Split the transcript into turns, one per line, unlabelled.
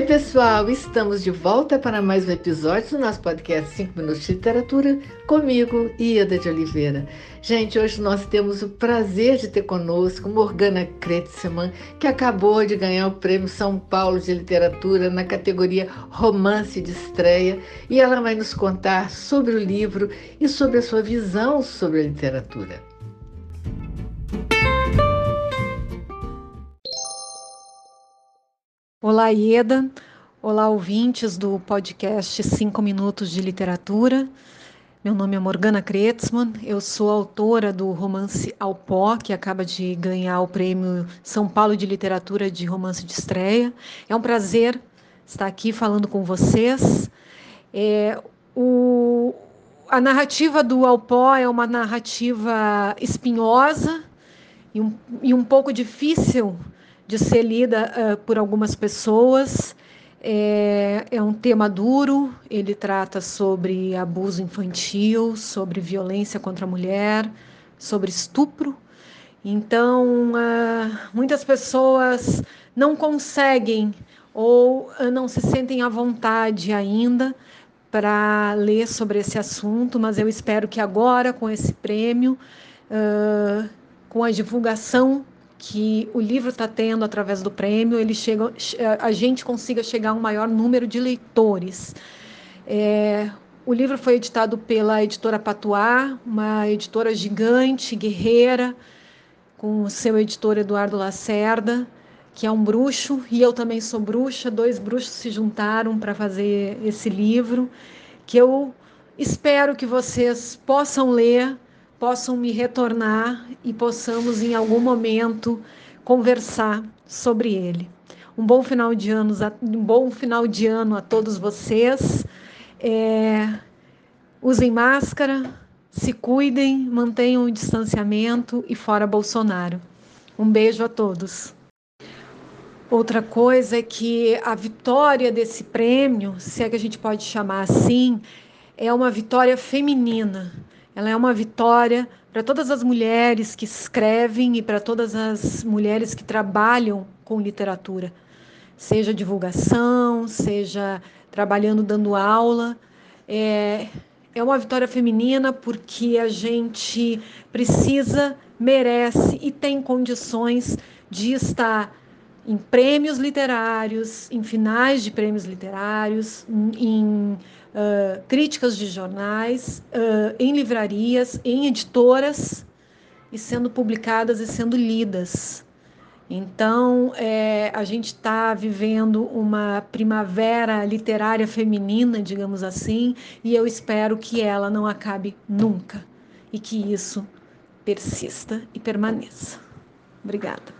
Oi, pessoal! Estamos de volta para mais um episódio do nosso podcast 5 Minutos de Literatura, comigo, Ieda de Oliveira. Gente, hoje nós temos o prazer de ter conosco Morgana Kretzmann, que acabou de ganhar o Prêmio São Paulo de Literatura na categoria Romance de Estreia, e ela vai nos contar sobre o livro e sobre a sua visão sobre a literatura.
Olá, Ieda. Olá, ouvintes do podcast 5 Minutos de Literatura. Meu nome é Morgana Kretzmann, eu sou autora do romance Alpó, que acaba de ganhar o prêmio São Paulo de Literatura de Romance de Estreia. É um prazer estar aqui falando com vocês. É, o, a narrativa do Alpó é uma narrativa espinhosa e um, e um pouco difícil de ser lida uh, por algumas pessoas. É, é, um tema duro, ele trata sobre abuso infantil, sobre violência contra a mulher, sobre estupro. Então, uh, muitas pessoas não conseguem ou uh, não se sentem à vontade ainda para ler sobre esse assunto, mas eu espero que agora, com esse prêmio, uh, com a divulgação que o livro está tendo através do prêmio, ele chega, a gente consiga chegar a um maior número de leitores. É, o livro foi editado pela editora Patuá, uma editora gigante, guerreira, com o seu editor Eduardo Lacerda, que é um bruxo, e eu também sou bruxa. Dois bruxos se juntaram para fazer esse livro, que eu espero que vocês possam ler possam me retornar e possamos em algum momento conversar sobre ele. Um bom final de ano, um bom final de ano a todos vocês. É, usem máscara, se cuidem, mantenham o distanciamento e fora Bolsonaro. Um beijo a todos. Outra coisa é que a vitória desse prêmio, se é que a gente pode chamar assim, é uma vitória feminina. Ela é uma vitória para todas as mulheres que escrevem e para todas as mulheres que trabalham com literatura, seja divulgação, seja trabalhando dando aula. É, é uma vitória feminina porque a gente precisa, merece e tem condições de estar em prêmios literários, em finais de prêmios literários, em uh, críticas de jornais, uh, em livrarias, em editoras e sendo publicadas e sendo lidas. Então, é, a gente está vivendo uma primavera literária feminina, digamos assim, e eu espero que ela não acabe nunca e que isso persista e permaneça. Obrigada.